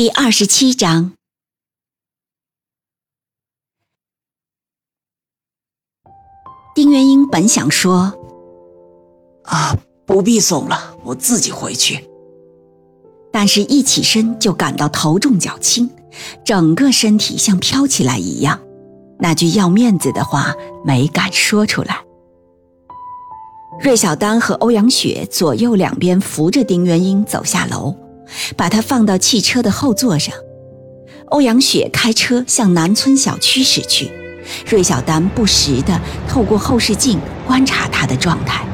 第二十七章，丁元英本想说：“啊，不必送了，我自己回去。”但是，一起身就感到头重脚轻，整个身体像飘起来一样。那句要面子的话没敢说出来。芮小丹和欧阳雪左右两边扶着丁元英走下楼。把他放到汽车的后座上，欧阳雪开车向南村小区驶去。芮小丹不时地透过后视镜观察他的状态。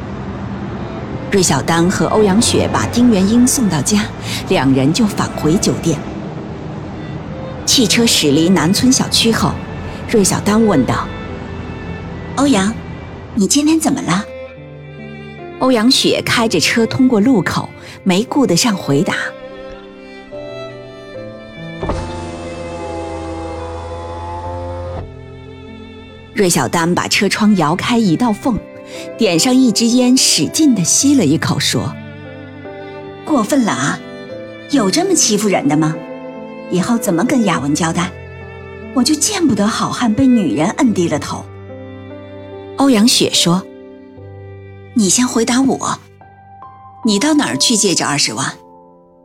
芮小丹和欧阳雪把丁元英送到家，两人就返回酒店。汽车驶离南村小区后，芮小丹问道：“欧阳，你今天怎么了？”欧阳雪开着车通过路口，没顾得上回答。芮小丹把车窗摇开一道缝，点上一支烟，使劲地吸了一口，说：“过分了啊！有这么欺负人的吗？以后怎么跟雅文交代？我就见不得好汉被女人摁低了头。”欧阳雪说：“你先回答我，你到哪儿去借这二十万？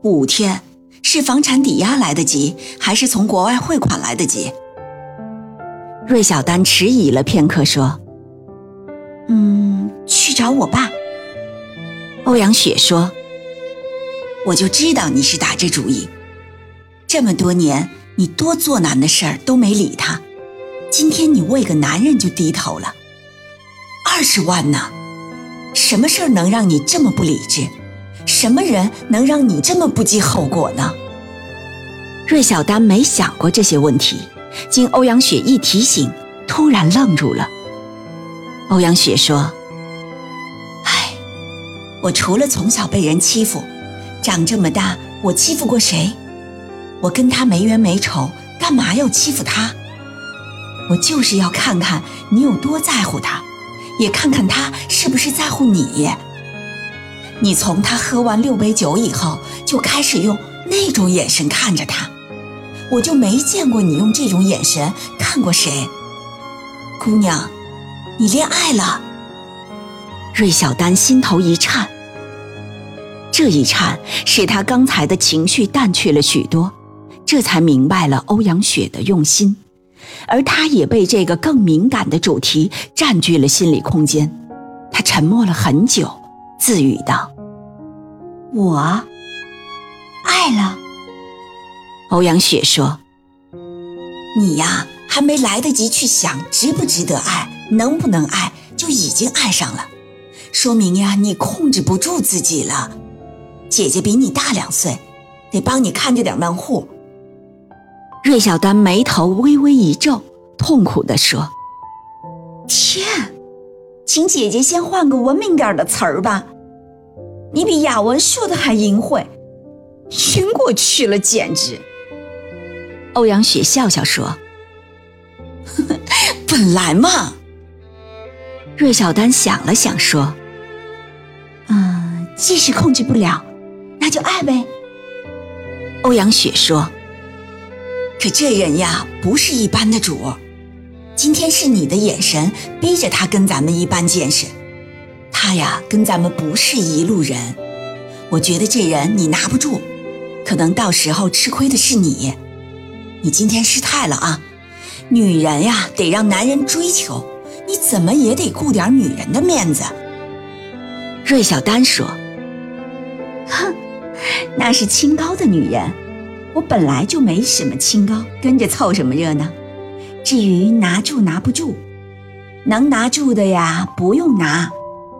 五天是房产抵押来得及，还是从国外汇款来得及？”芮小丹迟疑了片刻，说：“嗯，去找我爸。”欧阳雪说：“我就知道你是打这主意。这么多年，你多做难的事儿都没理他，今天你为个男人就低头了。二十万呢？什么事儿能让你这么不理智？什么人能让你这么不计后果呢？”芮小丹没想过这些问题。经欧阳雪一提醒，突然愣住了。欧阳雪说：“唉，我除了从小被人欺负，长这么大我欺负过谁？我跟他没冤没仇，干嘛要欺负他？我就是要看看你有多在乎他，也看看他是不是在乎你。你从他喝完六杯酒以后，就开始用那种眼神看着他。”我就没见过你用这种眼神看过谁，姑娘，你恋爱了。芮小丹心头一颤，这一颤使她刚才的情绪淡去了许多，这才明白了欧阳雪的用心，而她也被这个更敏感的主题占据了心理空间。她沉默了很久，自语道：“我爱了。”欧阳雪说：“你呀，还没来得及去想值不值得爱，能不能爱，就已经爱上了，说明呀，你控制不住自己了。姐姐比你大两岁，得帮你看着点门户。”芮小丹眉头微微一皱，痛苦地说：“天，请姐姐先换个文明点的词儿吧。你比雅文说的还淫秽，晕过去了，简直。”欧阳雪笑笑说：“ 本来嘛。”芮小丹想了想说：“嗯，即使控制不了，那就爱呗。”欧阳雪说：“可这人呀，不是一般的主。今天是你的眼神逼着他跟咱们一般见识，他呀跟咱们不是一路人。我觉得这人你拿不住，可能到时候吃亏的是你。”你今天失态了啊！女人呀，得让男人追求，你怎么也得顾点女人的面子。芮小丹说：“哼，那是清高的女人，我本来就没什么清高，跟着凑什么热闹？至于拿住拿不住，能拿住的呀，不用拿；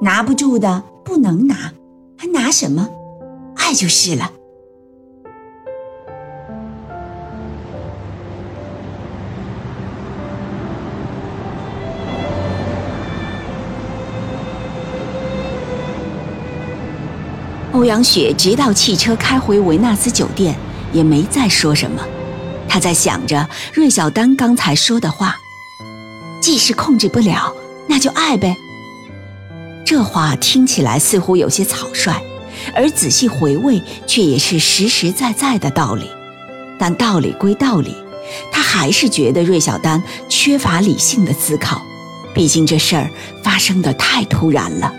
拿不住的不能拿，还拿什么？爱就是了。”欧阳雪直到汽车开回维纳斯酒店，也没再说什么。他在想着芮小丹刚才说的话：“既是控制不了，那就爱呗。”这话听起来似乎有些草率，而仔细回味，却也是实实在在的道理。但道理归道理，他还是觉得芮小丹缺乏理性的思考。毕竟这事儿发生的太突然了。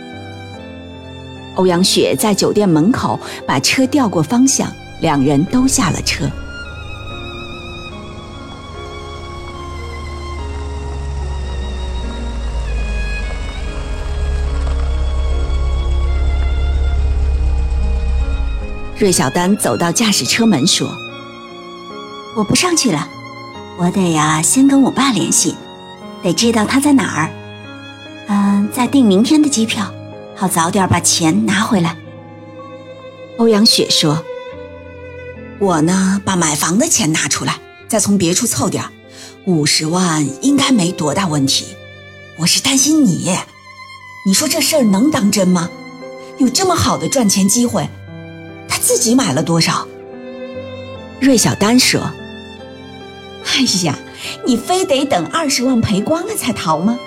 欧阳雪在酒店门口把车调过方向，两人都下了车。芮小丹走到驾驶车门说：“我不上去了，我得呀先跟我爸联系，得知道他在哪儿，嗯，再订明天的机票，好早点把钱拿回来。”欧阳雪说：“我呢，把买房的钱拿出来，再从别处凑点五十万应该没多大问题。我是担心你，你说这事儿能当真吗？有这么好的赚钱机会。”他自己买了多少？芮小丹说：“哎呀，你非得等二十万赔光了才逃吗？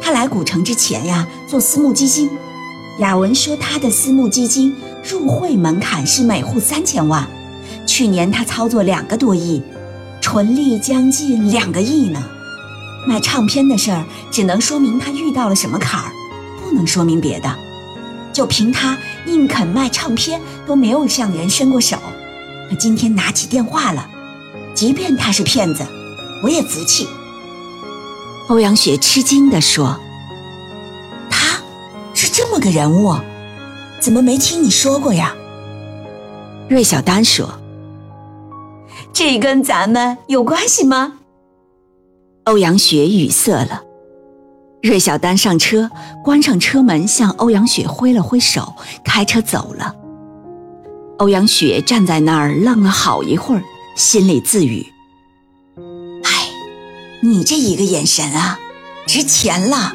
他来古城之前呀，做私募基金。雅文说他的私募基金入会门槛是每户三千万，去年他操作两个多亿，纯利将近两个亿呢。卖唱片的事儿只能说明他遇到了什么坎儿，不能说明别的。”就凭他宁肯卖唱片，都没有向人伸过手。可今天拿起电话了，即便他是骗子，我也服气。欧阳雪吃惊地说：“么个人物，怎么没听你说过呀？”芮小丹说：“这跟咱们有关系吗？”欧阳雪语塞了。芮小丹上车，关上车门，向欧阳雪挥了挥手，开车走了。欧阳雪站在那儿愣了好一会儿，心里自语：“哎，你这一个眼神啊，值钱了。”